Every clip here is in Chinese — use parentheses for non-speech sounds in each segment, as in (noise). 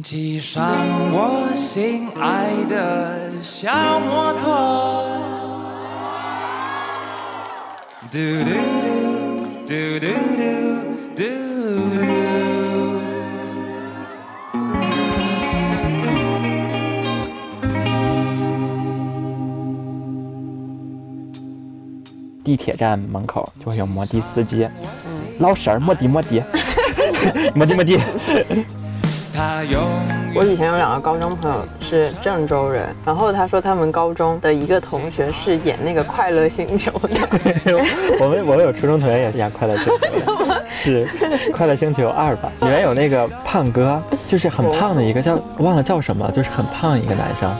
骑上我心爱的小摩托，嘟嘟嘟嘟嘟嘟嘟。地铁站门口就会有摩的司机，老婶儿摩的摩的，摩的摩的。(laughs) 我以前有两个高中朋友是郑州人，然后他说他们高中的一个同学是演那个《快乐星球》的，(laughs) 我们 (laughs) 我们有初中同学也是演《快乐星球》的，是《快乐星球二》吧？里面有那个胖哥，就是很胖的一个叫忘了叫什么，就是很胖一个男生。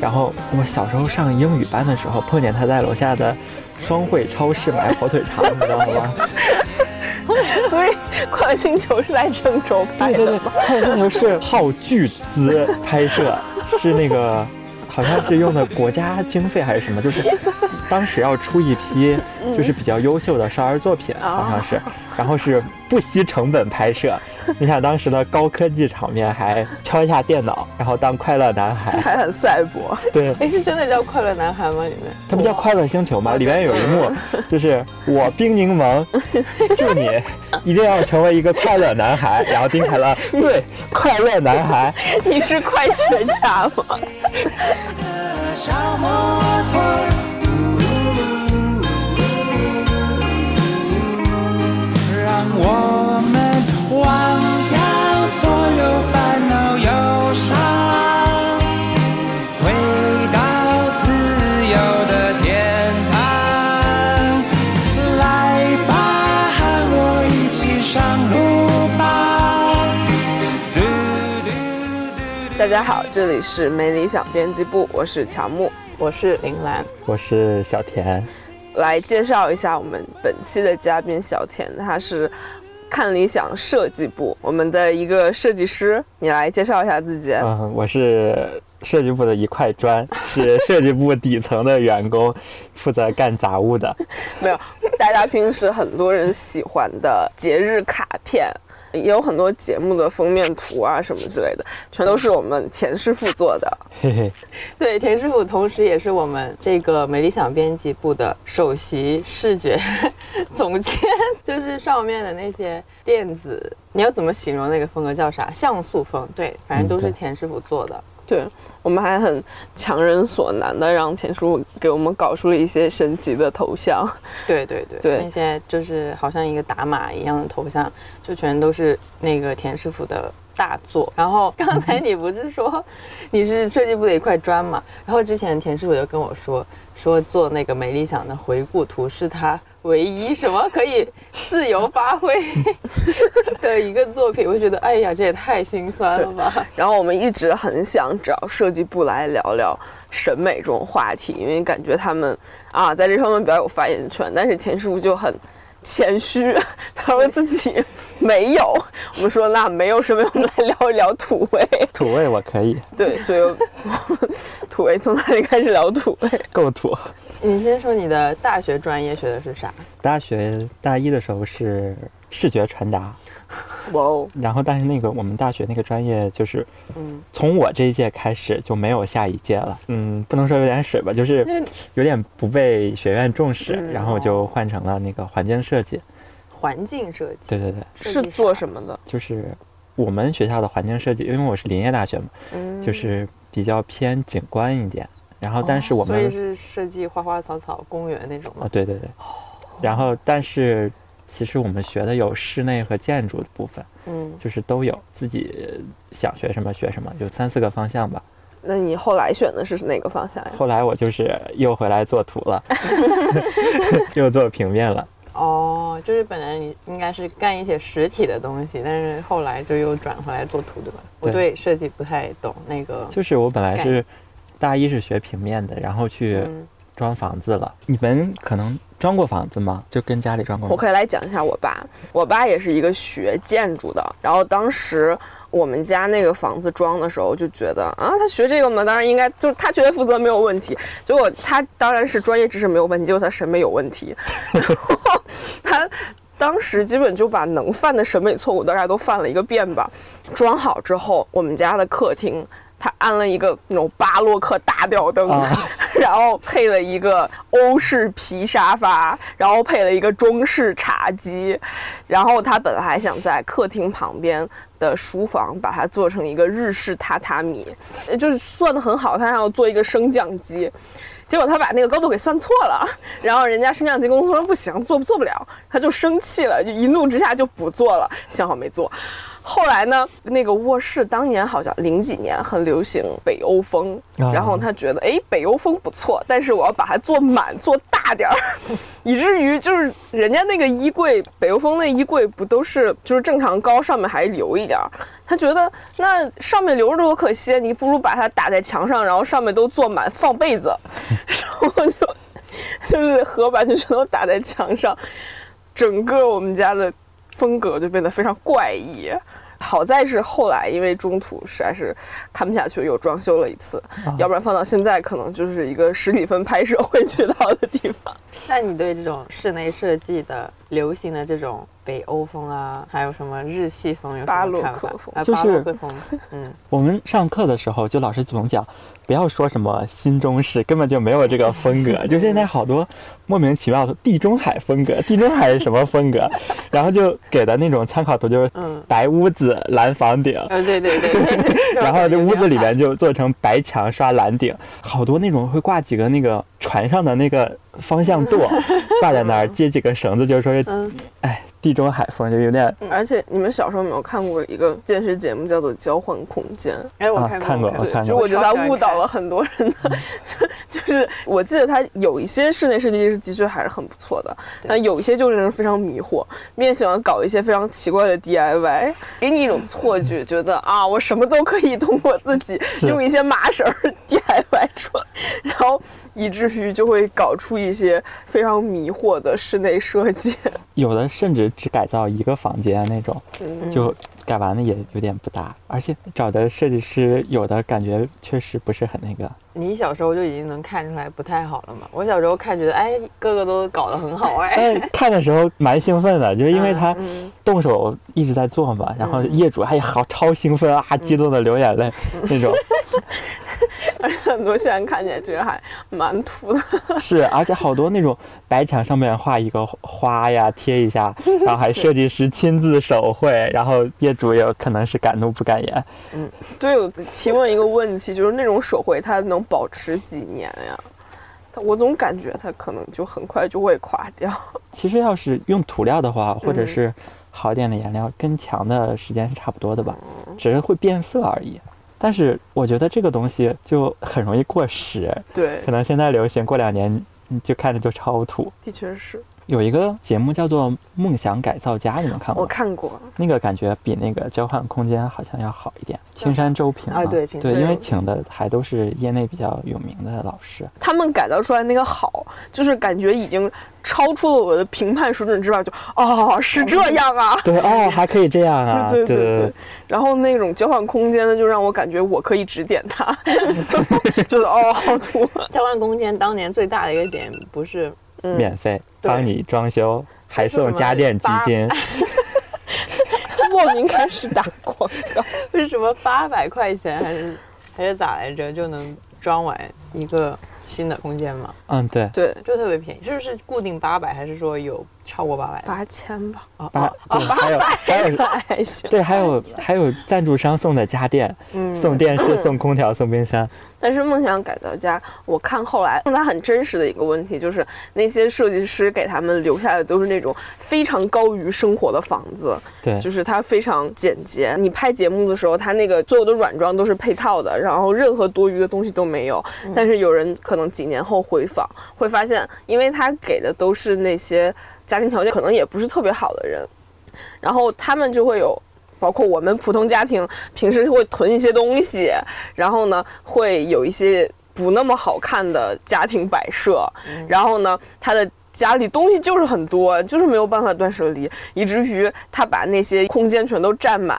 然后我小时候上英语班的时候，碰见他在楼下的双汇超市买火腿肠，你知道吗？(laughs) 所以《快乐星球》是在郑州拍，的吗？快乐星球是耗巨资拍摄，是那个好像是用的国家经费还是什么，就是当时要出一批就是比较优秀的少儿作品，好像是，然后是不惜成本拍摄。(laughs) 你想当时的高科技场面，还敲一下电脑，然后当快乐男孩，还很赛博。对。哎，是真的叫快乐男孩吗？里面他不叫快乐星球吗？里面有一幕，就是我冰柠檬，(laughs) 祝你一定要成为一个快乐男孩。然后丁凯乐对快乐男孩，(laughs) 你是快学家吗？我们忘掉所有烦恼忧伤，回到自由的天堂。来吧，和我一起上路吧。嘟嘟嘟。大家好，这里是没理想编辑部，我是乔木，我是林兰。我是小田。来介绍一下我们本期的嘉宾小田，他是看理想设计部我们的一个设计师。你来介绍一下自己。嗯，我是设计部的一块砖，(laughs) 是设计部底层的员工，负责干杂物的。(laughs) 没有，大家平时很多人喜欢的节日卡片，也有很多节目的封面图啊什么之类的，全都是我们田师傅做的。嘿嘿，对，田师傅同时也是我们这个美理想编辑部的首席视觉 (laughs) 总监，就是上面的那些电子，你要怎么形容那个风格叫啥？像素风，对，反正都是田师傅做的。对我们还很强人所难的让田师傅给我们搞出了一些神奇的头像。对对对，对那些就是好像一个打码一样的头像，就全都是那个田师傅的大作。然后刚才你不是说你是设计部的一块砖嘛？然后之前田师傅就跟我说，说做那个美理想的回顾图是他唯一什么可以自由发挥 (laughs) 的一个作品。我觉得，哎呀，这也太心酸了吧！然后我们一直很想找设计部来聊聊审美这种话题，因为感觉他们啊在这方面比较有发言权，但是田师傅就很。谦虚，他说自己没有。我们说那没有审美，我们来聊一聊土味。土味我可以，对，所以我们土味从哪里开始聊土味？够土。你先说你的大学专业学的是啥？大学大一的时候是视觉传达，哇哦，然后但是那个我们大学那个专业就是，嗯从我这一届开始就没有下一届了。嗯，不能说有点水吧，就是 (laughs) 有点不被学院重视，嗯然后我就换成了那个环境设计。环境设计。对对对，是做什么的？就是我们学校的环境设计，因为我是林业大学嘛，嗯，就是比较偏景观一点。然后但是我们所以是设计花花草草、公园那种啊吗？，对对对，然后但是其实我们学的有室内和建筑的部分，嗯，就是都有，自己想学什么学什么，有三四个方向吧。那你后来选的是哪个方向呀？后来我就是又回来做图了，(laughs) 又做平面了。哦，就是本来你应该是干一些实体的东西，但是后来就又转回来做图，对吧？我对对设计不太懂，那个就是我本来是大一是学平面的，然后去嗯装房子了。你们可能装过房子吗？就跟家里装过？我可以来讲一下我爸，我爸也是一个学建筑的，然后当时我们家那个房子装的时候就觉得啊，他学这个嘛，当然应该就是他觉得负责没有问题，结果他当然是专业知识没有问题，结果他审美有问题，然后他。当时基本就把能犯的审美错误大概都犯了一个遍吧。装好之后，我们家的客厅。他安了一个那种巴洛克大吊灯，啊 (laughs) 然后配了一个欧式皮沙发，然后配了一个中式茶几，然后他本来还想在客厅旁边的书房把它做成一个日式榻榻米，呃就是算的很好，他想要做一个升降机。结果他把那个高度给算错了，(laughs) 然后人家升降机公司说不行，做做不了，他就生气了，就一怒之下就不做了，幸好没做。后来呢，那个卧室当年好像零几年很流行北欧风，啊。然后他觉得哎北欧风不错，但是我要把它做满做大点儿，(laughs) 以至于就是人家那个衣柜北欧风那衣柜不都是就是正常高，上面还留一点儿，他觉得那上面留着多可惜，你不如把它打在墙上，然后上面都做满放被子，(laughs) 然后就 (laughs) 就是合板就全都打在墙上，整个我们家的风格就变得非常怪异。好在是后来因为中途实在是看不下去，又装修了一次，要不然放到现在可能就是一个十几分拍摄会去到的地方。(laughs) 那你对这种室内设计的流行的这种北欧风啊，还有什么日系风有什巴洛么看法？克风。啊，就是巴洛克风，嗯，我们上课的时候，就老师总讲，不要说什么新中式，根本就没有这个风格。(laughs) 就现在好多莫名其妙的地中海风格，地中海是什么风格？(laughs) 然后就给的那种参考图就是嗯。白屋子、蓝房顶，嗯，对对对 (laughs) 然后这屋子里边就就做成白墙刷蓝顶，好多那种会挂几个那个船上的那个方向舵 (laughs) 挂在那儿，接几根绳子，就是说是嗯，哎地中海风，就有点而且你们小时候有没有看过一个电视节目叫做《交换空间》？哎，我啊看看过看过。就我觉得他误导了很多人的，(laughs) 就是我记得他有一些室内设计师的确还是很不错的，但有一些就令人非常迷惑，并且喜欢搞一些非常奇怪的 DIY，给你一种错觉，觉得啊我什么都可以通过自己 (laughs) 用一些麻绳 DIY 出来，然后以至于就会搞出一些非常迷惑的室内设计。(laughs) 有的甚至只改造一个房间那种，嗯就改完了也有点不搭，而且找的设计师有的感觉确实不是很那个。你小时候就已经能看出来不太好了嘛？我小时候看觉得，哎，个个都搞得很好，哎，(laughs) 但看的时候蛮兴奋的，就是因为他嗯动手一直在做嘛，然后业主还好超兴奋啊，激动的流眼泪那种。(laughs) 而 (laughs) 且很多现在看起来觉得还蛮土的。(laughs) 是，而且好多那种白墙上面画一个花呀，贴一下，然后还 (laughs) 设计师亲自手绘，然后业主也可能是敢怒不敢言。嗯对，我提问一个问题，就是那种手绘它能保持几年呀？它我总感觉它可能就很快就会垮掉。其实要是用涂料的话，或者嗯是好一点的颜料，跟墙的时间是差不多的吧，只是会变色而已。但是我觉得这个东西就很容易过时，对可，能现在流行，过两年你就看着就超土。的确是有一个节目叫做《梦想改造家》，你们看过我？看过。那个感觉比那个交换空间好像要好一点。青山周平嘛啊对青对，山因为请的还都是业内比较有名的老师。他们改造出来那个好，就是感觉已经超出了我的评判水准之外，就哦是这样啊，(laughs) 对哦，还可以这样啊！(laughs) 对对对对对。然后那种交换空间呢，就让我感觉我可以指点他，(laughs) 就是哦好土，交换空间当年最大的一个点不是嗯免费对帮你装修，还送家电基金。(laughs) 莫名开始打广告。(laughs) 为什么八百块钱还是还是咋来着就能装完一个新的空间吗？嗯，对，对，就特别便宜，是不是固定八百，还是说有超过八百？八千吧，啊八哦对，还有还有那还行。对，还有还有赞助商送的家电，嗯送电视、(laughs) 送空调、送冰箱。但是梦想改造家，我看后来它很真实的一个问题，就是那些设计师给他们留下的都是那种非常高于生活的房子，对，就是它非常简洁。你拍节目的时候，它那个所有的软装都是配套的，然后任何多余的东西都没有。但是有人可能几年后回访，会发现，因为他给的都是那些家庭条件可能也不是特别好的人，然后他们就会有。包括我们普通家庭平时会囤一些东西，然后呢会有一些不那么好看的家庭摆设，然后呢他的家里东西就是很多，就是没有办法断舍离，以至于他把那些空间全都占满，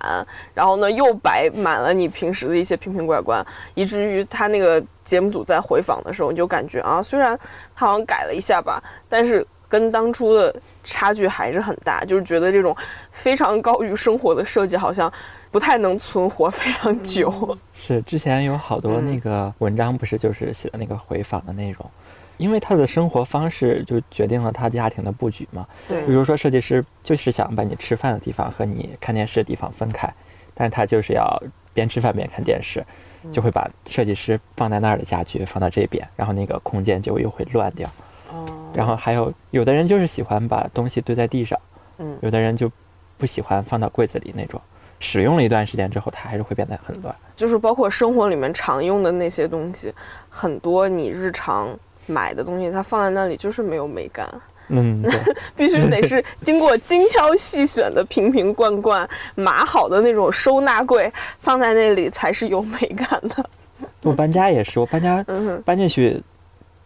然后呢又摆满了你平时的一些瓶瓶罐罐，以至于他那个节目组在回访的时候，你就感觉啊，虽然他好像改了一下吧，但是跟当初的差距还是很大，就是觉得这种非常高于生活的设计好像不太能存活非常久。是之前有好多那个文章，不是就是写的那个回访的内容，因为他的生活方式就决定了他家庭的布局嘛。对比如说设计师就是想把你吃饭的地方和你看电视的地方分开，但是他就是要边吃饭边看电视，就会把设计师放在那儿的家具放到这边，然后那个空间就又会乱掉。哦，然后还有有的人就是喜欢把东西堆在地上，嗯有的人就不喜欢放到柜子里那种。使用了一段时间之后，它还是会变得很乱。就是包括生活里面常用的那些东西，很多你日常买的东西，它放在那里就是没有美感，嗯，对，(laughs) 必须得是经过精挑细选的瓶瓶罐罐码好的那种收纳柜，放在那里才是有美感的。(laughs) 我搬家也是，我搬家嗯，搬进去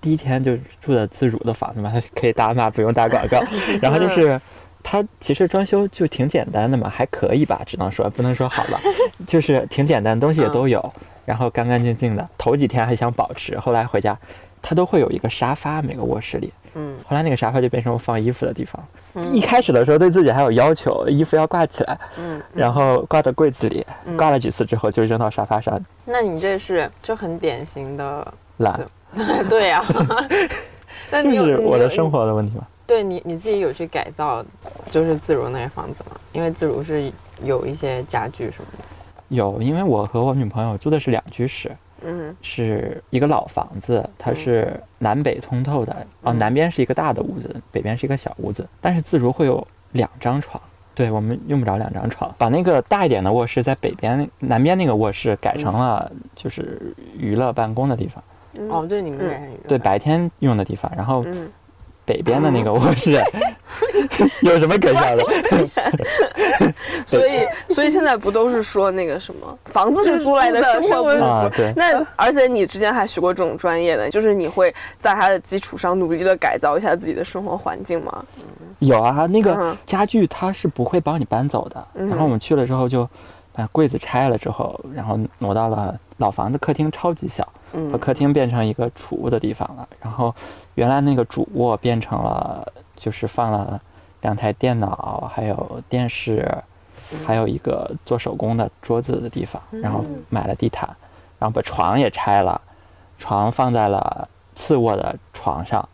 第一天就住的自如的房子嘛，它可以打码，不用打广告。(laughs) 然后就是它其实装修就挺简单的嘛，还可以吧，只能说不能说好了，就是挺简单，东西也都有，然后干干净净的。头几天还想保持，后来回家它都会有一个沙发，每个卧室里。嗯，后来那个沙发就变成我放衣服的地方。嗯一开始的时候对自己还有要求，衣服要挂起来，嗯，然后挂到柜子里，挂了几次之后就扔到沙发上那你这是就很典型的，懒，(laughs) 对呀、(laughs) 那就是我的生。活的问题嘛。对你你自己有去改造，就是自如那个房子吗？因为自如是有一些家具什么的。有，因为我和我女朋友住的是两居室，嗯。是一个老房子，它是南北通透的。哦，嗯。南边是一个大的屋子，北边是一个小屋子，但是自如会有两张床。对我们用不着两张床，把那个大一点的卧室在北边，南边那个卧室改成了就是娱乐办公的地方，嗯。哦，就是你们嗯。改成娱乐对，白天用的地方。然后嗯，北边的那个 (laughs) 卧室 (laughs) 有什么可笑的？(laughs) 所以所以现在不都是说那个什么房子是租来的，生活不是啊，租。对，那而且你之前还学过这种专业的，就是你会在它的基础上努力的改造一下自己的生活环境吗？有啊，那个嗯家具它是不会帮你搬走的。嗯然后我们去了之后就把柜子拆了之后，然后挪到了老房子客厅，超级小，嗯把客厅变成一个储物的地方了。然后原来那个主卧变成了就是放了两台电脑，还有电视，还有一个做手工的桌子的地方。然后买了地毯，然后把床也拆了，床放在了次卧的床上，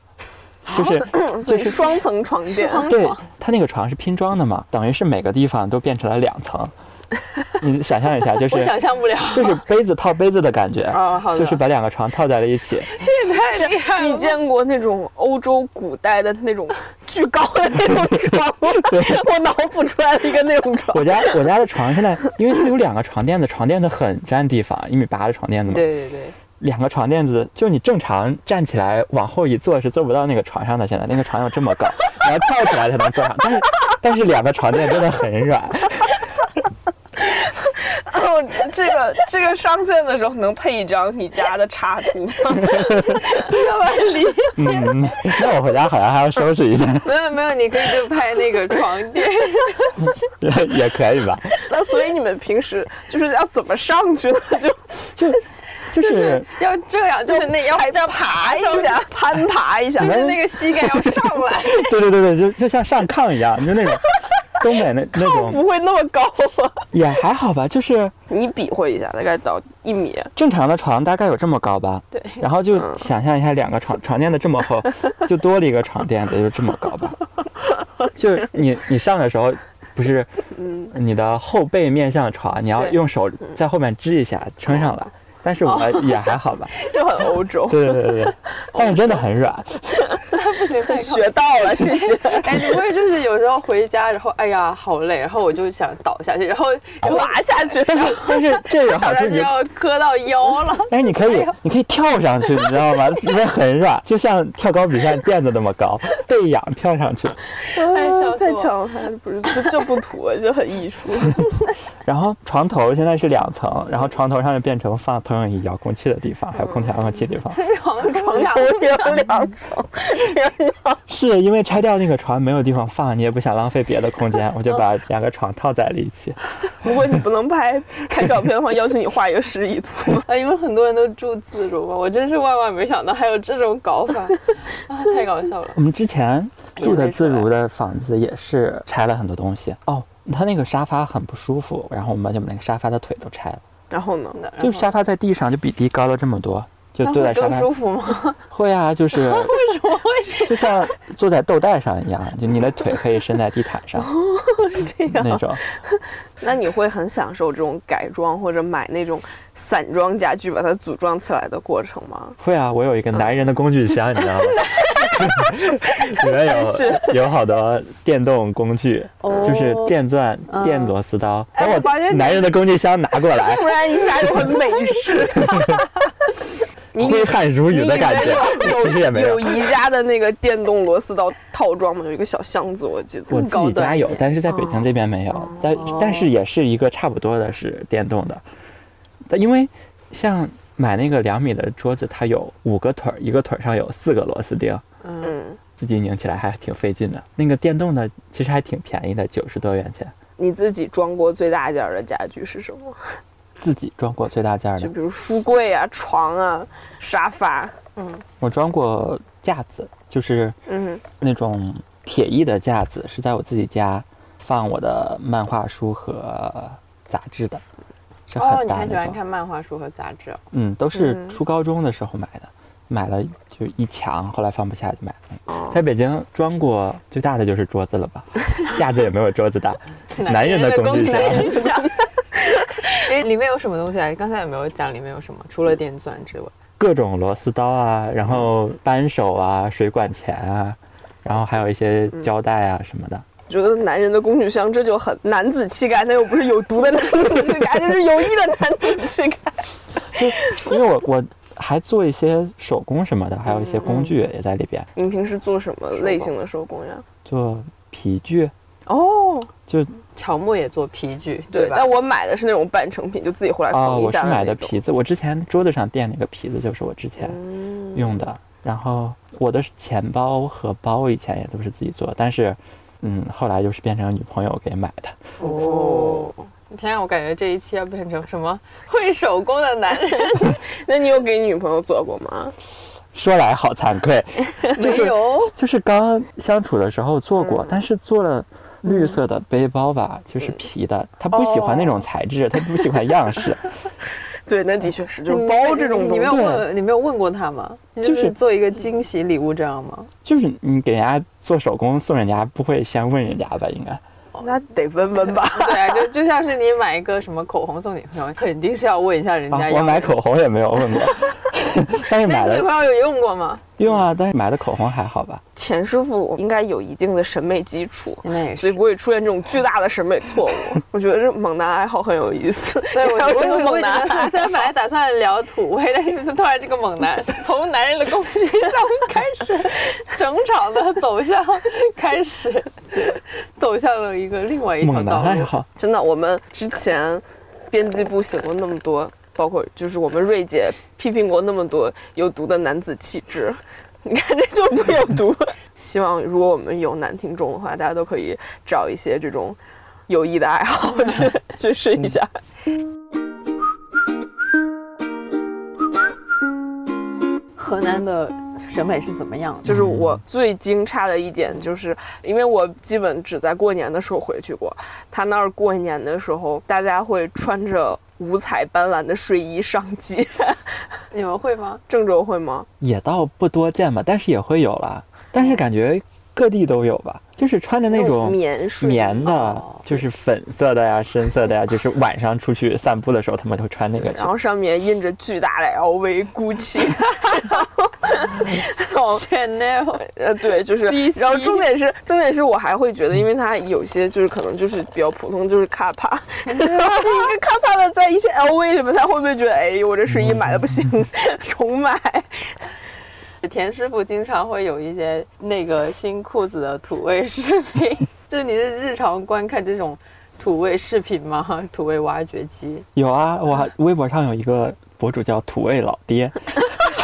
就是 (clears throat) 所以双层床垫，对，它那个床是拼装的嘛，等于是每个地方都变成了两层。(laughs) 你想象一下，就是我想象不了。就是杯子套杯子的感觉，就是把两个床套在了一起。这也太厉害了。你见过那种欧洲古代的那种巨高的那种 (laughs) 床吗？我脑补出来了一个那种床我。家我家的床现在，因为它有两个床垫子，床垫子很占地方，一米八的床垫子嘛，对对对，两个床垫子，就你正常站起来往后一坐是坐不到那个床上的。现在那个床有这么高，你要跳起来才能坐上，但是但是两个床垫真的很软。哦，(laughs) 这个这个上线的时候能配一张你家的插图吗？(laughs) 要不然理嗯，那我回家好像还要收拾一下，没有没有，你可以就拍那个床垫，(laughs) 也可以吧？那所以你们平时就是要怎么上去呢？就就就是要这样，就是那要要爬一下，攀爬一下就。是那个膝盖要上来。对对对对，就就像上炕一样，就那种东北那 (laughs) 那种不会那么高吧？也还好吧，就是你比划一下，大概到一米。正常的床大概有这么高吧。对，然后就想象一下，两个床床垫子这么厚，(laughs) 就多了一个床垫子，就这么高吧。就是你你上的时候，不是你的后背面向床，你要用手在后面支一下撑上来。但是我也还好吧，(laughs) 就很欧洲，对对对对对，(laughs) 但是真的很软，(laughs) 不行，学到了，谢谢。哎，你会就是有时候回家，然后哎呀好累，然后我就想倒下去，然后滑下去，但是但是这个好处你，倒下去要磕到腰了。但是你可以你可以跳上去，你知道吗？因为很软，就像跳高比赛垫子那么高，背仰跳上去。太强了，还不是这这不土，就很艺术。然后床头现在是两层，然后床头上面变成放投影仪遥控器的地方，还有空调遥控器的地方。床 (laughs) 床床头也有两层，(laughs) 天哪！是因为拆掉那个床没有地方放，你也不想浪费别的空间，我就把两个床套在了一起。如果你不能拍拍照片的话，要求你画一个示意图。啊，(laughs) 因为很多人都住自如嘛，我真是万万没想到还有这种搞法啊，太搞笑了。我们之前住的自如的房子也是拆了很多东西哦，他那个沙发很不舒服，然后我们就把那个沙发的腿都拆了，然后呢？就沙发在地上就比地高了这么多，就坐在沙发舒服吗？(laughs) 会啊，就是 (laughs) 为什么？为什么？就像坐在豆袋上一样，就你的腿可以伸在地毯上是这样。那种。那你会很享受这种改装或者买那种散装家具把它组装起来的过程吗？会啊，我有一个男人的工具箱，你知道吗？(laughs) 里面有有好多电动工具，就是电钻、电螺丝刀。等哎我发现你我男人的工具箱拿过来，突然一下就很美式。你挥汗如雨的感觉其实也没有有。宜家的那个电动螺丝刀套装嘛？有一个小箱子，我记得。我自己家有，但是在北京这边没有。但但是也是一个差不多的，是电动的。但因为像买那个两米的桌子，它有五个腿儿，一个腿儿上有四个螺丝钉，嗯，自己拧起来还挺费劲的。那个电动的其实还挺便宜的，九十多元钱。你自己装过最大件儿的家具是什么？自己装过最大件儿的，就比如书柜啊、床啊、沙发。嗯我装过架子，就是嗯那种铁艺的架子，是在我自己家放我的漫画书和杂志的，是哦，很你很喜。欢看漫画书和杂志哦？嗯，都是嗯初高中的时候买的，买了就一墙，后来放不下就买了。哦在北京装过最大的就是桌子了吧，架子也没有桌子大，(laughs) 男人的工具箱。箱。(laughs) 哎，里面有什么东西啊？刚才有没有讲里面有什么？除了电钻之外，各种螺丝刀啊，然后扳手啊、水管钳啊，然后还有一些胶带啊什么的。觉得男人的工具箱这就很男子气概，那又不是有毒的男子气概，(laughs) 这是有益的男子气概。就因为我我还做一些手工什么的，还有一些工具也在里边，你们平时做什么类型的手工呀？做皮具，哦，就乔木也做皮具，对，吧？但我买的是那种半成品，就自己回来啊、缝一我是买。的皮子，我之前桌子上垫那个皮子就是我之前嗯用的，然后我的钱包和包以前也都是自己做，但是。嗯，后来就是变成女朋友给买的，哦，天啊，我感觉这一期要变成什么会手工的男人？(laughs) 那你有给女朋友做过吗？说来好惭愧，(laughs) 没有，就是刚相处的时候做过，嗯但是做了绿色的背包吧，就是皮的，他不喜欢那种材质，他不喜欢样式，(laughs) 对，那的确是，就是包这种东西你没有，问，你没有问过他吗？你就就是是做一个惊喜礼物这样吗？就是你给人家做手工送人家，不会先问人家吧？应该那得问问吧。(laughs) 对啊，就就像是你买一个什么口红送女朋友，肯定是要问一下人啊家，要。我买口红也没有问过，(laughs) 但是那你女朋友有用过吗？用啊，但是买的口红还好吧？钱师傅应该有一定的审美基础，那也所以不会出现这种巨大的审美错误。我觉得这猛男爱好很有意思。(laughs) 对，我还有这个我我猛男也觉得，(laughs) 虽然本来打算聊土味，但是突然这个猛男从男人的攻击上 (laughs) 开始，整场的走向开始，对，走向了一个另外一条猛男道路。爱好，真的，我们之前编辑部写过那么多，包括就是我们瑞姐批评过那么多有毒的男子气质，(laughs) 你看这就不有毒。希望如果我们有男听众的话，大家都可以找一些这种有益的爱好去 (laughs) 去试一下。河南的审美是怎么样的？就是我最惊诧的一点，就是因为我基本只在过年的时候回去过，他那儿过年的时候，大家会穿着五彩斑斓的睡衣上街。(laughs) 你们会吗？郑州会吗？也倒不多见吧，但是也会有啦。但是感觉各地都有吧，就是穿着那种棉睡棉的哦，就是粉色的呀、(laughs) 深色的呀，就是晚上出去散步的时候，他们会穿那个然。后上面印着巨大的 LV、GUCCI，然后 (laughs) Chanel 呃对，就是然后重点是重点是我还会觉得，因为它有些就是可能就是比较普通，就是卡帕，(laughs) 然后一个卡帕的在一些 LV 里面，他会不会觉得哎，我这睡衣买的不行，重买？田师傅经常会有一些那个新裤子的土味视频，就是你是日常观看这种土味视频吗？土味挖掘机。有啊，我微博上有一个博主叫土味老爹，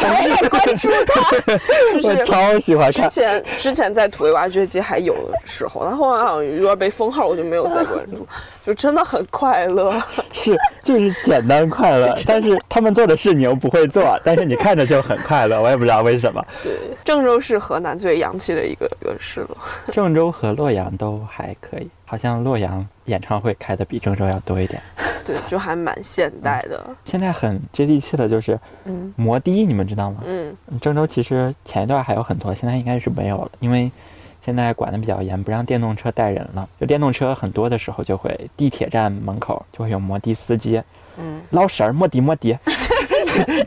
我也关注他，(laughs) 就我是超喜欢看。之前之前在土味挖掘机还有的时候，然后来好像有点被封号，我就没有再关注，(laughs) 就真的很快乐。是，就是简单快乐，(laughs) 但是他们做的事你又不会做，但是你看着就很快乐，我也不知道为什么。对，郑州是河南最洋气的一个一个市了。郑州和洛阳都还可以，好像洛阳演唱会开的比郑州要多一点。(laughs) 对，就还蛮现代的。现在很接地气的就是嗯摩的，你们知道吗？嗯郑州其实前一段还有很多，现在应该是没有了，因为现在管的比较严，不让电动车带人了。就电动车很多的时候，就会地铁站门口就会有摩的司机，嗯，捞婶儿摩的摩的，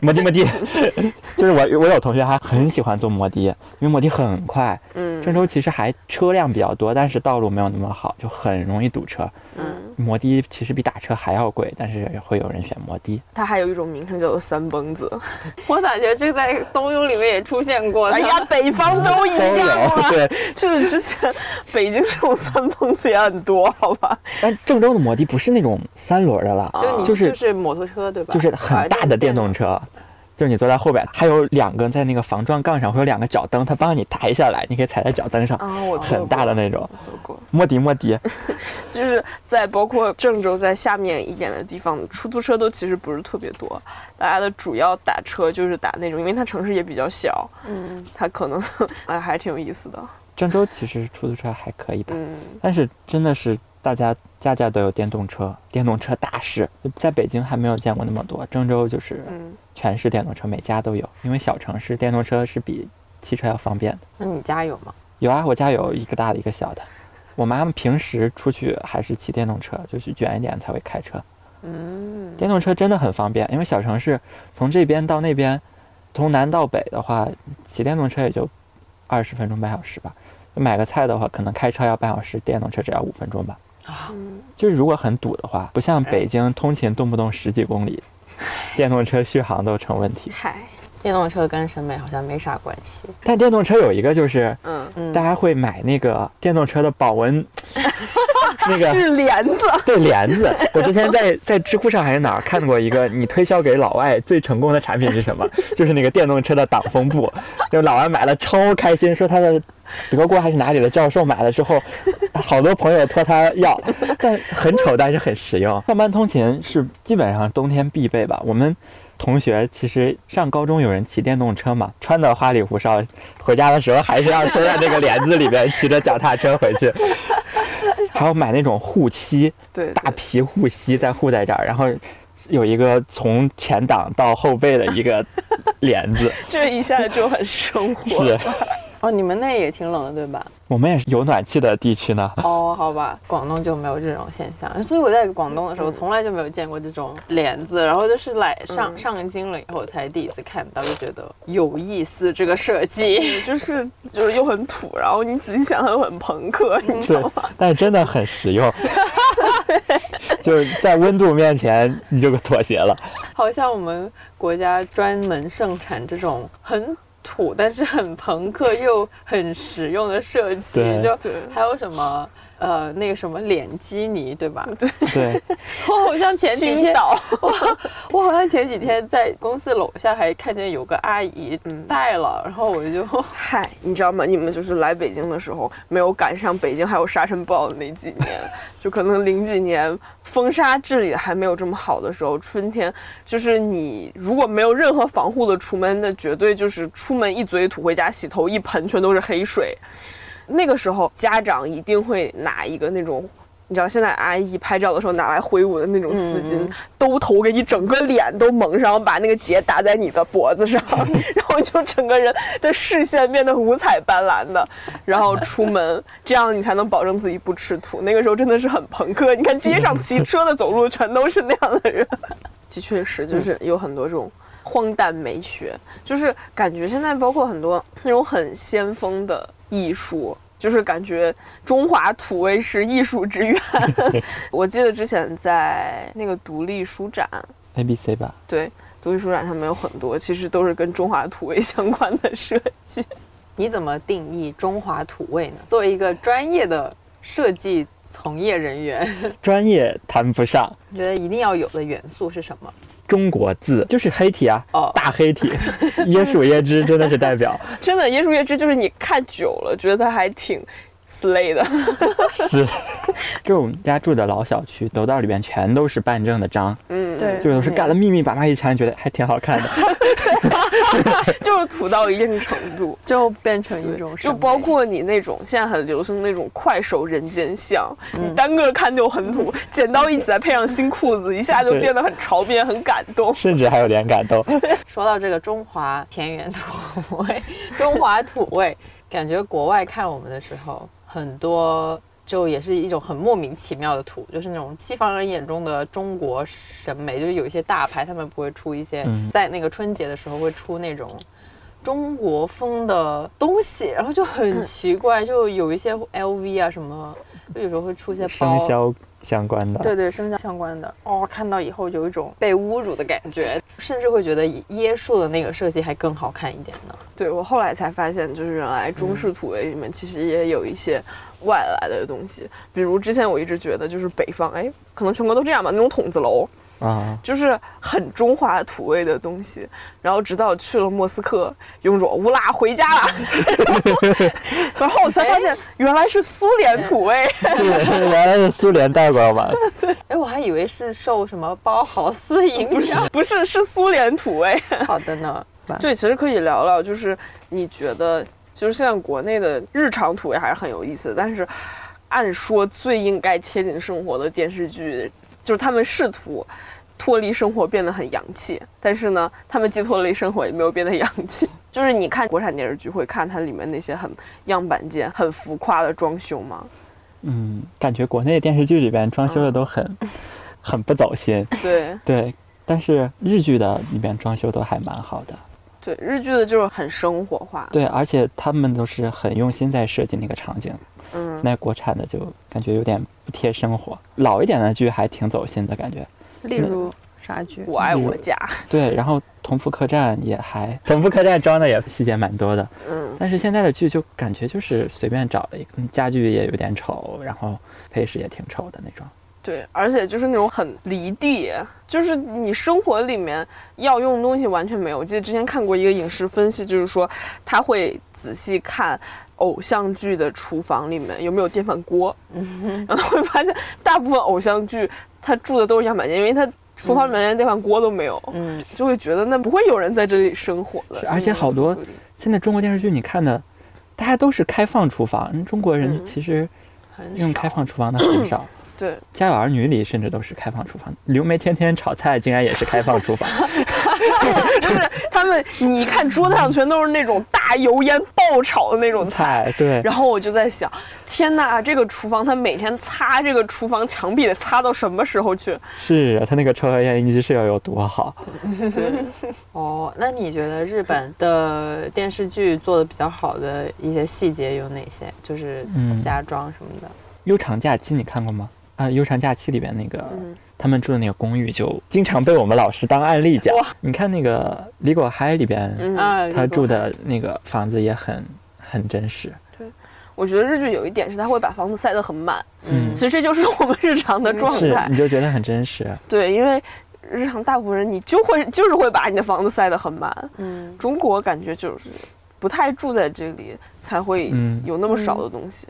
摩的摩的，(laughs) 就是我我有同学还很喜欢坐摩的，因为摩的很快。嗯郑州其实还车辆比较多，但是道路没有那么好，就很容易堵车。嗯，摩的其实比打车还要贵，但是会有人选摩的。它还有一种名称叫做三蹦子。(laughs) 我咋觉得这在冬泳里面也出现过呢？哎呀，北方都一样。(laughs) 对，就是之前北京这种三蹦子也很多，好吧？但郑州的摩的不是那种三轮的了，就是就是摩托车对吧？就是很大的电动车，就是你坐在后边，还有两个在那个防撞杠上会有两个脚蹬，它帮你抬下来，你可以踩在脚蹬上，啊，我很大的那种。过坐过，摩的摩的，就是在包括郑州在下面一点的地方，出租车都其实不是特别多，大家的主要打车就是打那种，因为它城市也比较小，嗯，它可能 (laughs) 哎还挺有意思的，郑州其实出租车还可以吧，嗯但是真的是大家家家都有电动车，电动车大市，在北京还没有见过那么多，郑州就是嗯，全是电动车，每家都有，因为小城市电动车是比汽车要方便的。那你家有吗？有啊，我家有一个大的，一个小的。我妈妈平时出去还是骑电动车，就是远一点才会开车。嗯，电动车真的很方便，因为小城市从这边到那边，从南到北的话，骑电动车也就二十分钟半小时吧。买个菜的话，可能开车要半小时，电动车只要五分钟吧。嗯。就是如果很堵的话，不像北京通勤动不动十几公里，电动车续航都成问题。嗨，电动车跟审美好像没啥关系。但电动车有一个就是，嗯，嗯，大家会买那个电动车的保温，那个是帘子，(laughs) 对帘子，我之前在在知乎上还是哪儿看过一个，你推销给老外最成功的产品是什么？就是那个电动车的挡风布，就老外买了超开心，说他的德国还是哪里的教授买了之后，好多朋友托他要，但很丑，但是很实用。上班通勤是基本上冬天必备吧，我们。同学其实上高中有人骑电动车嘛，穿的花里胡哨，回家的时候还是要坐在那个帘子里面骑着脚踏车回去。还要买那种护膝，对，大皮护膝再护在这儿，然后有一个从前挡到后背的一个 (laughs) 帘子。这一下就很生活，是哦，你们那也挺冷的对吧？我们也是有暖气的地区呢。哦，好吧，广东就没有这种现象，所以我在广东的时候从来就没有见过这种帘子，然后就是来上、嗯上京了以后才第一次看到，就觉得有意思这个设计。就是就是又很土，然后你仔细想想又很朋克，你知道吗？，但是真的很实用。(laughs) 就是在温度面前，你就妥协了。好像我们国家专门盛产这种很土但是很朋克又很实用的设计，就还有什么呃那个什么脸基尼对吧？(laughs) 对，我好像前几天青岛，我好像前几天在公司楼下还看见有个阿姨嗯戴了，然后我就嗨，你知道吗？你们就是来北京的时候没有赶上北京还有沙尘暴的那几年，(laughs) 就可能零几年风沙治理还没有这么好的时候，春天就是你如果没有任何防护的出门，那绝对就是出门一嘴土，回家洗头一盆全都是黑水。那个时候家长一定会拿一个那种。你知道现在阿姨拍照的时候拿来挥舞的那种丝巾，嗯兜头给你整个脸都蒙上，然后把那个结打在你的脖子上，(laughs) 然后就整个人的视线变得五彩斑斓的，然后出门，这样你才能保证自己不吃土。那个时候真的是很朋克，你看街上骑车的、走路全都是那样的人，的确是，就是有很多这种。荒诞美学，就是感觉现在包括很多那种很先锋的艺术，就是感觉中华土味是艺术之源。(laughs) 我记得之前在那个独立书展，A B C 吧。对，独立书展上面有很多其实都是跟中华土味相关的设计。你怎么定义中华土味呢？作为一个专业的设计从业人员，专业谈不上。你觉得一定要有的元素是什么？中国字就是黑体啊，哦。大黑体，椰树椰汁真的是代表，(laughs) 真的椰树椰汁就是你看久了，觉得它还挺 slay 的。(laughs) 是。就我们家住的老小区，楼道里边全都是办证的章，嗯，对。就是都是干了密密麻麻一圈，觉得还挺好看的。(laughs) (laughs) 就是土到一定程度。就变成一种就包括你那种现在很流行的那种快手人间相，你单个看就很土，剪刀一起来配上新裤子，一下就变得很潮，变很感动。甚至还有点感动。(laughs) 说到这个中华田园土味，中华土味，感觉国外看我们的时候，很多就也是一种很莫名其妙的土，就是那种西方人眼中的中国审美，就是有一些大牌他们不会出一些，嗯在那个春节的时候会出那种。中国风的东西，然后就很奇怪，就有一些 LV 啊什么，就有时候会出一些包，生肖相关的，对对，生肖相关的哦，看到以后有一种被侮辱的感觉，甚至会觉得椰树的那个设计还更好看一点呢。对我后来才发现，就是原来中式土味里面其实也有一些外来的东西，比如之前我一直觉得就是北方，哎，可能全国都这样吧，那种筒子楼。啊，就是很中华土味的东西，然后直到去了莫斯科，用着乌拉回家了，(laughs) 然后我才发现原来是苏联土味。是原来是苏联带过来嘛？(laughs) 哎，我还以为是受什么包豪斯影响。不是，是苏联土味。好的呢，对，其实可以聊聊，就是你觉得，就是现在国内的日常土味还是很有意思，但是按说最应该贴近生活的电视剧，就是他们试图脱离生活变得很洋气，但是呢，他们既脱离生活也没有变得洋气。(laughs) 就是你看国产电视剧，会看它里面那些很样板间、很浮夸的装修吗？嗯，感觉国内电视剧里边装修的都很 (laughs) 很不走心，(laughs) 对对。但是日剧的里边装修都还蛮好的，对，日剧的就是很生活化。对，而且他们都是很用心在设计那个场景。嗯，那国产的就感觉有点不贴生活，老一点的剧还挺走心的感觉。例如啥剧？我爱我家。对，然后《同福客栈》也还，《同福客栈》装的也细节蛮多的，嗯，但是现在的剧就感觉就是随便找了一个，嗯家具也有点丑，然后配饰也挺丑的那种。对，而且就是那种很离地，就是你生活里面要用的东西完全没有。我记得之前看过一个影视分析，就是说他会仔细看偶像剧的厨房里面有没有电饭锅，嗯然后会发现大部分偶像剧他住的都是样板间，因为他厨房里面连电饭锅都没有，嗯，就会觉得那不会有人在这里生活的。而且好多现在中国电视剧你看的，大家都是开放厨房，嗯中国人嗯其实用开放厨房的很少。对，《家有儿女》里甚至都是开放厨房，刘梅天天炒菜竟然也是开放厨房。(laughs) (laughs) 就是他们，你看桌子上全都是那种大油烟爆炒的那种菜。菜对，然后我就在想，天哪，这个厨房他每天擦这个厨房墙壁得擦到什么时候去？是啊，他那个抽油烟机是要有多好？(laughs) 对，(laughs) 哦，那你觉得日本的电视剧做的比较好的一些细节有哪些？就是嗯家装什么的。悠长假期你看过吗？啊，悠长假期里边那个、嗯他们住的那个公寓，就经常被我们老师当案例讲。你看那个《李果嗨》里边，嗯，啊，他住的那个房子也很很真实。我觉得日剧有一点是他会把房子塞得很满，嗯其实这就是我们日常的状是，态。你就觉得很真实。对，因为日常大部分人你就会就是会把你的房子塞得很满。嗯，中国感觉就是不太住在这里，才会嗯有那么少的东西。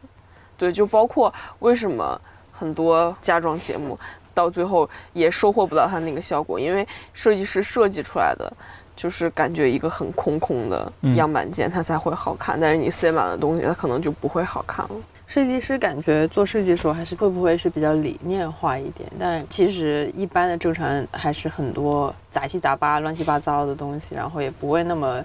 对，就包括为什么很多家装节目到最后也收获不到它那个效果，因为设计师设计出来的。就是感觉一个很空空的样板间，它才会好看。但是你塞满了东西，它可能就不会好看了。设计师感觉做设计的时候还是会不会是比较理念化一点？但其实一般的正常还是很多杂七杂八、乱七八糟的东西，然后也不会那么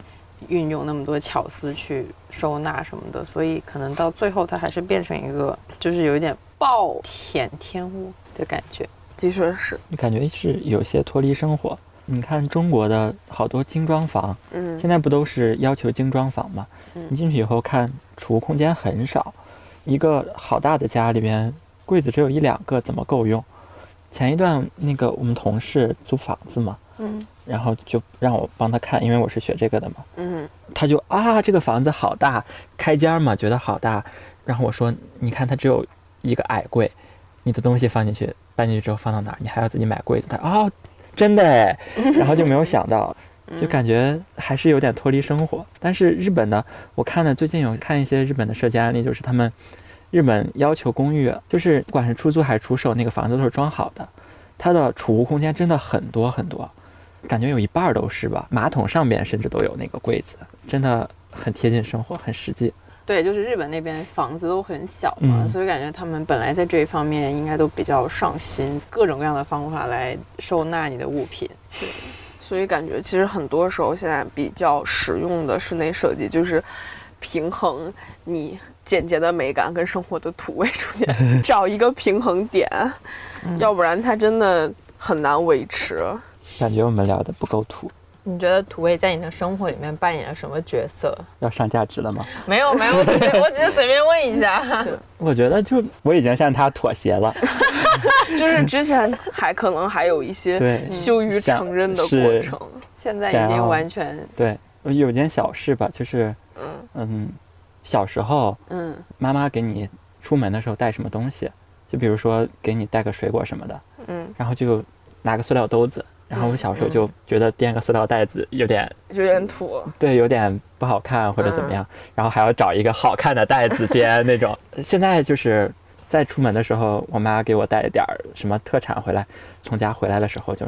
运用那么多巧思去收纳什么的，所以可能到最后它还是变成一个就是有一点暴殄天物的感觉。的确是，你感觉是有些脱离生活。你看中国的好多精装房，嗯，现在不都是要求精装房吗？嗯你进去以后看储物空间很少，一个好大的家里边柜子只有一两个，怎么够用？前一段那个我们同事租房子嘛，嗯，然后就让我帮他看，因为我是学这个的嘛，嗯他就啊这个房子好大，开间嘛觉得好大，然后我说你看它只有一个矮柜，你的东西放进去，搬进去之后放到哪儿，你还要自己买柜子。他哦，(laughs) 真的哎，然后就没有想到，就感觉还是有点脱离生活。但是日本的，我看了最近有看一些日本的设计案例，就是他们日本要求公寓，就是不管是出租还是出售，那个房子都是装好的，它的储物空间真的很多很多，感觉有一半儿都是吧，马桶上边甚至都有那个柜子，真的很贴近生活，很实际。对，就是日本那边房子都很小嘛，嗯所以感觉他们本来在这一方面应该都比较上心，各种各样的方法来收纳你的物品。对所以感觉其实很多时候现在比较实用的室内设计，就是平衡你简洁的美感跟生活的土味之间 (laughs) 找一个平衡点，要不然它真的很难维持。感觉我们聊的不够土，你觉得土味在你的生活里面扮演了什么角色？要上价值了吗？没有没有，我只是 (laughs) 我只是随便问一下。我觉得就我已经向他妥协了，(laughs) 就是之前还可能还有一些羞于承认的过程。现在已经完全对，有件小事吧，就是嗯嗯，小时候嗯妈妈给你出门的时候带什么东西，就比如说给你带个水果什么的，嗯，然后就拿个塑料兜子，然后我小时候就觉得垫个塑料袋子有点有点土。对，有点不好看或者怎么样，然后还要找一个好看的袋子 (laughs) 编那种。现在就是在出门的时候，我妈给我带点儿什么特产回来，从家回来的时候就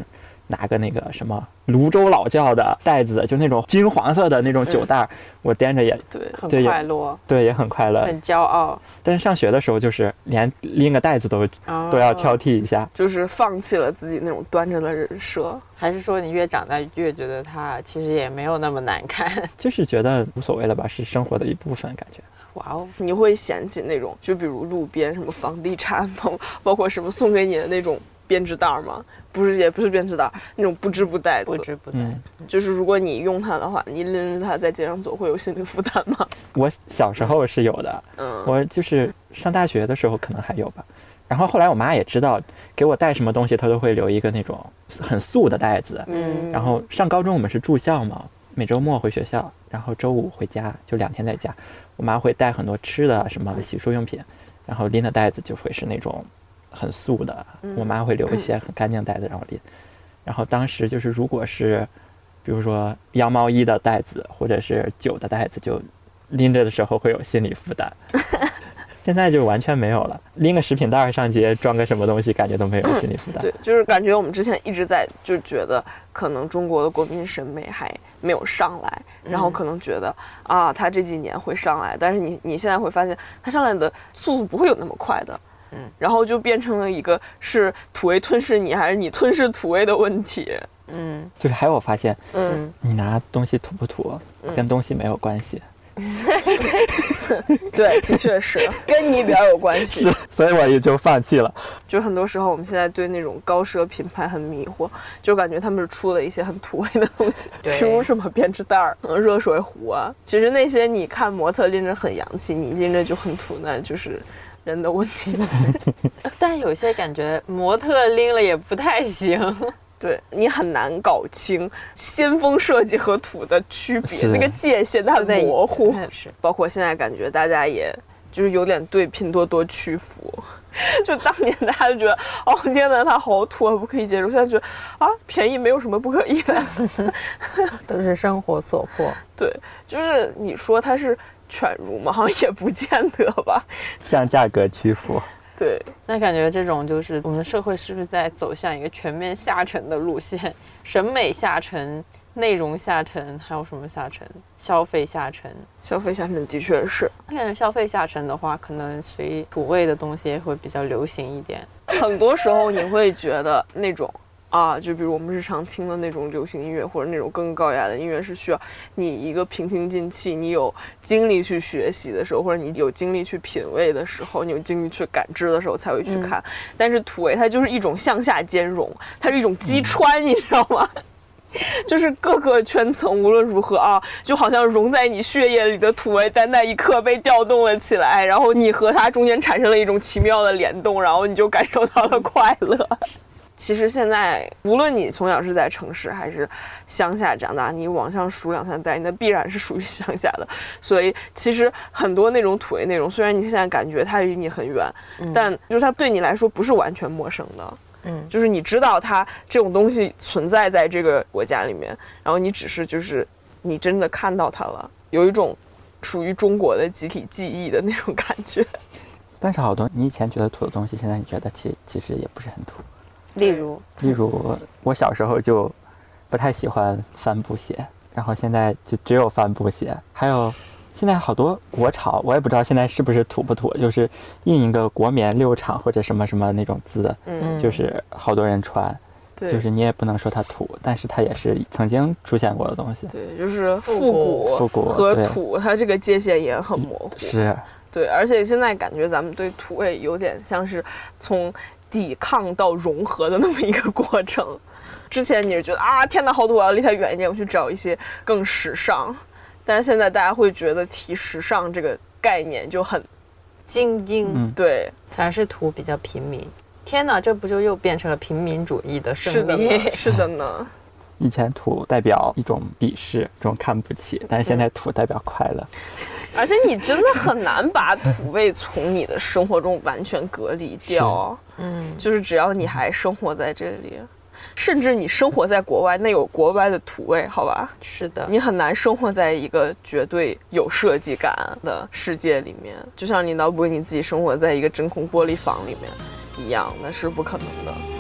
拿个那个什么泸州老窖的袋子，就那种金黄色的那种酒袋儿，我掂着也对，很快乐，对也很快乐。很骄傲，但是上学的时候就是连拎个袋子都哦都要挑剔一下。就是放弃了自己那种端着的人设。还是说你越长大越觉得它其实也没有那么难看？(laughs) 就是觉得无所谓了吧，是生活的一部分，感觉。哇哦，你会嫌弃那种，就比如路边什么房地产，包包括什么送给你的那种编织袋儿吗？不是，也不是编织袋儿，那种不织布袋子。不织不觉。嗯，就是如果你用它的话，你拎着它在街上走，会有心理负担吗？(laughs) 我小时候是有的，嗯，我就是上大学的时候可能还有吧。然后后来我妈也知道，给我带什么东西，她都会留一个那种很素的袋子。嗯然后上高中我们是住校嘛，每周末回学校，然后周五回家，就两天在家。我妈会带很多吃的，什么洗漱用品，然后拎的袋子就会是那种很素的。我妈会留一些很干净的袋子让我拎。然后当时就是如果是，比如说羊毛衣的袋子或者是酒的袋子，就拎着的时候会有心理负担。(laughs) 现在就完全没有了，拎个食品袋儿上街装个什么东西，感觉都没有心理负担。对，就是感觉我们之前一直在就觉得，可能中国的国民审美还没有上来，然后可能觉得啊，他这几年会上来，但是你你现在会发现，他上来的速度不会有那么快的。嗯，然后就变成了一个是土味吞噬你，还是你吞噬土味的问题。嗯就是还有我发现，嗯，你拿东西土不土，跟东西没有关系。(laughs) (laughs) 对，的确是跟你比较有关系。(laughs) 所以我也就放弃了。就很多时候，我们现在对那种高奢品牌很迷惑，就感觉他们是出了一些很土味的东西，比如什么编织袋儿、嗯热水壶啊。其实那些你看模特拎着很洋气，你拎着就很土，那就是人的问题。(laughs) 但有些感觉模特拎了也不太行。(laughs) 对你很难搞清先锋设计和土的区别，那个界限它很模糊。是包括现在感觉大家也就是有点对拼多多屈服。(laughs) 就当年大家就觉得，哦天呐，它好土，啊，不可以接受。现在觉得啊，便宜没有什么不可以的。都是生活所迫。对，就是你说它是犬儒吗？好像也不见得吧。向价格屈服。对，那感觉这种就是我们的社会是不是在走向一个全面下沉的路线？审美下沉、内容下沉，还有什么下沉？消费下沉。消费下沉的确是那感觉消费下沉的话，可能随土味的东西也会比较流行一点。很多时候你会觉得那种。啊，就比如我们日常听的那种流行音乐，或者那种更高雅的音乐，是需要你一个平心静气，你有精力去学习的时候，或者你有精力去品味的时候，你有精力去感知的时候才会去看。但是土味它就是一种向下兼容，它是一种击穿，你知道吗？(laughs) 就是各个圈层无论如何啊，就好像融在你血液里的土味，在那一刻被调动了起来，然后你和它中间产生了一种奇妙的联动，然后你就感受到了快乐。其实现在无论你从小是在城市还是乡下长大，你往上数两三代，那必然是属于乡下的。所以其实很多那种土味内容，虽然你现在感觉它离你很远，但就是它对你来说不是完全陌生的。嗯，就是你知道它这种东西存在在这个国家里面，然后你只是就是你真的看到它了，有一种属于中国的集体记忆的那种感觉。但是好多你以前觉得土的东西，现在你觉得其其实也不是很土。例如，例如我小时候就不太喜欢帆布鞋，然后现在就只有帆布鞋。还有现在好多国潮，我也不知道现在是不是土不土，就是印一个国棉六厂或者什么什么那种字，嗯，就是好多人穿。对，就是你也不能说它土，但是它也是曾经出现过的东西。对，就是复复古复古和土，它这个界限也很模糊。是，对，而且现在感觉咱们对土味有点像是从抵抗到融合的那么一个过程。(laughs) 之前你是觉得啊，天哪，好土，我要离它远一点，我去找一些更时尚。但是现在大家会觉得提时尚这个概念就很精英，嗯对，反而是土比较平民。天哪，这不就又变成了平民主义的是胜利？的呢，(laughs) 是的呢。以前土代表一种鄙视，这种看不起，但是现在土代表快乐。而且你真的很难把土味从你的生活中完全隔离掉。嗯，就是只要你还生活在这里，甚至你生活在国外，那有国外的土味，好吧？是的，你很难生活在一个绝对有设计感的世界里面，就像你脑补你自己生活在一个真空玻璃房里面一样，那是不可能的。